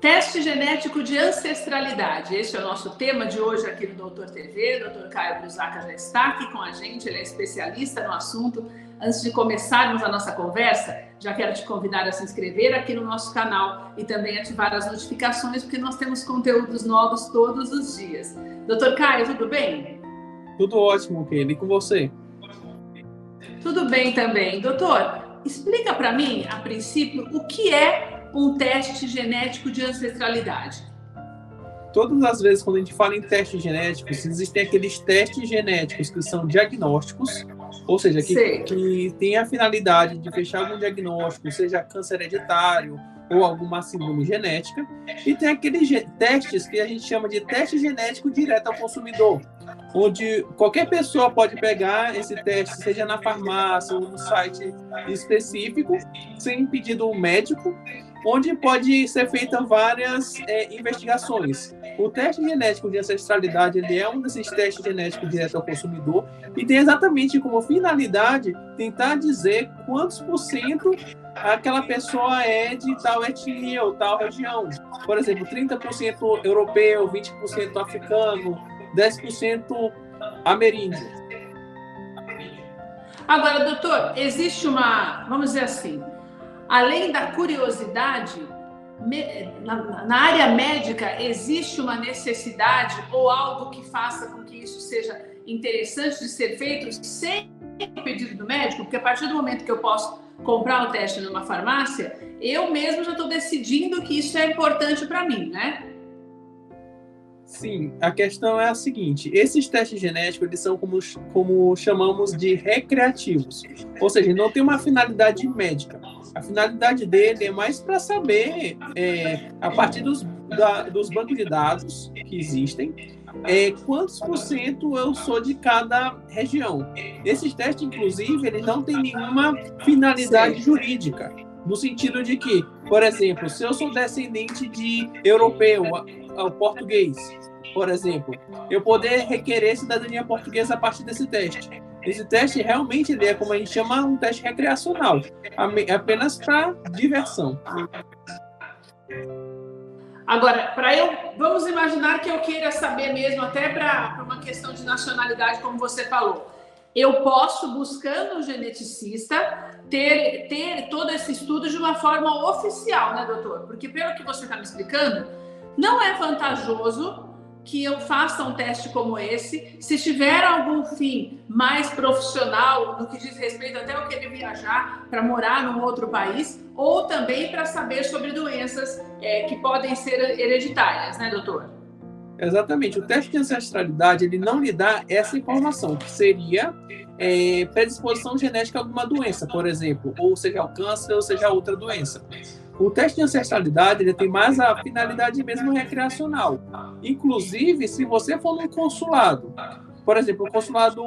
Teste genético de ancestralidade. Esse é o nosso tema de hoje aqui no Doutor TV. O Dr. Caio Brusaca já está aqui com a gente, ele é especialista no assunto. Antes de começarmos a nossa conversa, já quero te convidar a se inscrever aqui no nosso canal e também ativar as notificações, porque nós temos conteúdos novos todos os dias. Doutor Caio, tudo bem? Tudo ótimo, Kelly. E com você? Tudo bem também. Doutor, explica para mim, a princípio, o que é um teste genético de ancestralidade? Todas as vezes quando a gente fala em testes genéticos, existem aqueles testes genéticos que são diagnósticos, ou seja, que, que tem a finalidade de fechar algum diagnóstico, seja câncer hereditário ou alguma síndrome genética, e tem aqueles testes que a gente chama de teste genético direto ao consumidor, onde qualquer pessoa pode pegar esse teste, seja na farmácia ou no site específico, sem pedido médico, onde pode ser feita várias é, investigações. O teste genético de ancestralidade ele é um desses testes genéticos direto ao consumidor e tem exatamente como finalidade tentar dizer quantos por cento aquela pessoa é de tal etnia ou tal região. Por exemplo, 30% europeu, 20% africano, 10% ameríndio. Agora, doutor, existe uma, vamos dizer assim, além da curiosidade, na, na, área médica existe uma necessidade ou algo que faça com que isso seja interessante de ser feito sem o pedido do médico? Porque a partir do momento que eu posso comprar o teste numa farmácia, eu mesmo já estou decidindo que isso é importante para mim, né? Sim, a questão é a seguinte: esses testes genéticos eles são como, como chamamos de recreativos, ou seja, não tem uma finalidade médica. A finalidade dele é mais para saber, é, a partir dos, da, dos bancos de dados que existem, é, quantos por cento eu sou de cada região. Esses testes, inclusive, eles não têm nenhuma finalidade Sim. jurídica. No sentido de que, por exemplo, se eu sou descendente de europeu, ao português, por exemplo, eu poder requerer cidadania portuguesa a partir desse teste. Esse teste realmente ele é como a gente chama um teste recreacional, apenas para diversão. Agora, para eu, vamos imaginar que eu queira saber mesmo, até para uma questão de nacionalidade, como você falou. Eu posso, buscando um geneticista, ter, ter todo esse estudo de uma forma oficial, né, doutor? Porque, pelo que você está me explicando, não é vantajoso que eu faça um teste como esse, se tiver algum fim mais profissional, no que diz respeito até ao querer viajar para morar num outro país, ou também para saber sobre doenças é, que podem ser hereditárias, né, doutor? Exatamente. O teste de ancestralidade ele não lhe dá essa informação, que seria é, predisposição genética a alguma doença, por exemplo, ou seja, o câncer, ou seja, outra doença. O teste de ancestralidade ele tem mais a finalidade mesmo recreacional. Inclusive, se você for num consulado, por exemplo, o consulado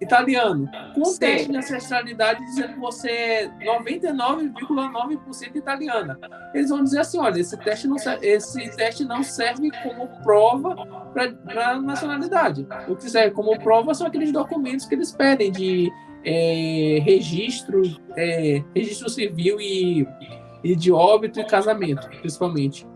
italiano, com o teste de ancestralidade dizendo que você é 99,9% italiana, eles vão dizer assim, olha, esse teste não serve, esse teste não serve como prova para a nacionalidade. O que serve como prova são aqueles documentos que eles pedem de é, registro, é, registro civil e e de óbito e casamento, principalmente.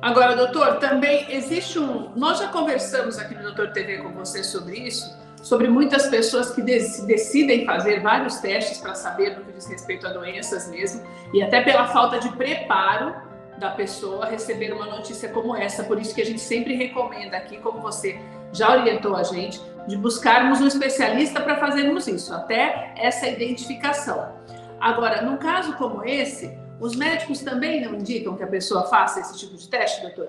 Agora, doutor, também existe um. Nós já conversamos aqui no Doutor TV com você sobre isso, sobre muitas pessoas que decidem fazer vários testes para saber no que diz respeito a doenças mesmo, e até pela falta de preparo da pessoa receber uma notícia como essa. Por isso que a gente sempre recomenda aqui, como você já orientou a gente, de buscarmos um especialista para fazermos isso, até essa identificação. Agora, num caso como esse, os médicos também não indicam que a pessoa faça esse tipo de teste, doutor?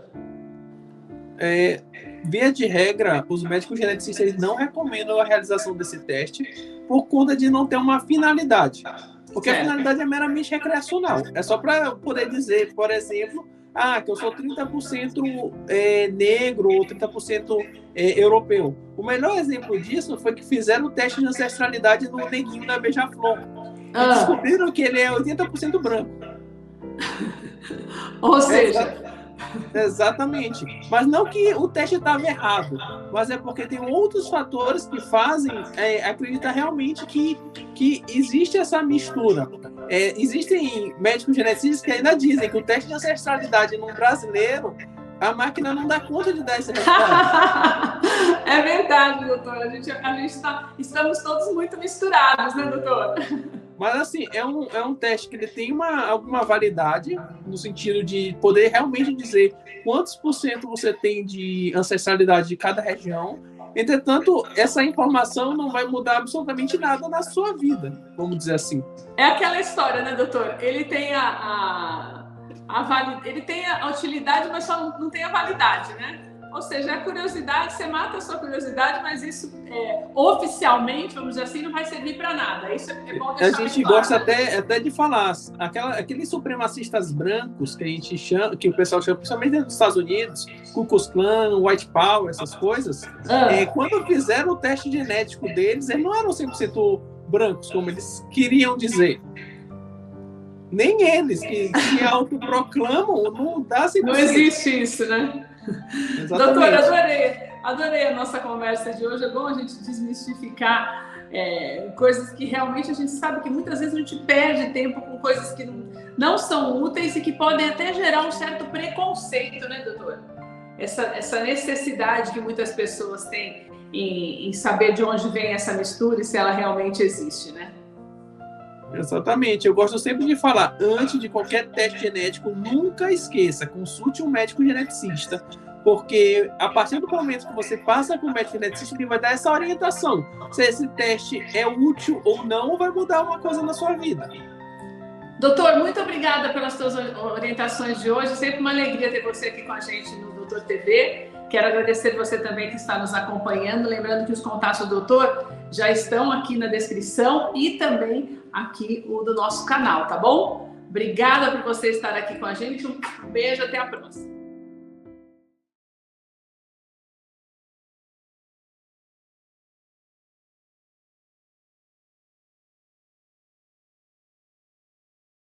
É, via de regra, os médicos geneticistas não recomendam a realização desse teste por conta de não ter uma finalidade. Porque certo. a finalidade é meramente recreacional. É só para poder dizer, por exemplo, ah, que eu sou 30% é, negro ou 30% é, europeu. O melhor exemplo disso foi que fizeram o teste de ancestralidade no neguinho da Beija-Flor. Ah. E descobriram que ele é 80% branco. Ou seja, Exatamente. Mas não que o teste estava errado, mas é porque tem outros fatores que fazem é, acreditar realmente que, que existe essa mistura. É, existem médicos geneticistas que ainda dizem que o teste de ancestralidade no brasileiro a máquina não dá conta de dar esse resultado. é verdade, doutor. A gente, a gente tá, estamos todos muito misturados, né, doutor? Mas assim, é um, é um teste que ele tem uma, alguma validade, no sentido de poder realmente dizer quantos por cento você tem de ancestralidade de cada região. Entretanto, essa informação não vai mudar absolutamente nada na sua vida, vamos dizer assim. É aquela história, né, doutor? Ele tem a, a, a validade, ele tem a utilidade, mas só não tem a validade, né? Ou seja, a curiosidade, você mata a sua curiosidade, mas isso é, oficialmente, vamos dizer assim, não vai servir para nada. Isso é bom deixar A gente claro, gosta até, até de falar, aquela, aqueles supremacistas brancos que a gente chama, que o pessoal chama, principalmente dentro dos Estados Unidos, Ku Klux Klan, White Power, essas coisas, ah. é, quando fizeram o teste genético deles, eles não eram 100% brancos, como eles queriam dizer nem eles que se autoproclamam não dá 100%. Não existe isso, né? Doutora, adorei, adorei a nossa conversa de hoje. É bom a gente desmistificar é, coisas que realmente a gente sabe que muitas vezes a gente perde tempo com coisas que não, não são úteis e que podem até gerar um certo preconceito, né, doutora? Essa, essa necessidade que muitas pessoas têm em, em saber de onde vem essa mistura e se ela realmente existe, né? Exatamente. Eu gosto sempre de falar, antes de qualquer teste genético, nunca esqueça, consulte um médico geneticista, porque a partir do momento que você passa com o médico geneticista, ele vai dar essa orientação. Se esse teste é útil ou não, vai mudar uma coisa na sua vida. Doutor, muito obrigada pelas suas orientações de hoje. Sempre uma alegria ter você aqui com a gente no Doutor TV. Quero agradecer você também que está nos acompanhando. Lembrando que os contatos do doutor já estão aqui na descrição e também aqui o do nosso canal, tá bom? Obrigada por você estar aqui com a gente. Um beijo, até a próxima.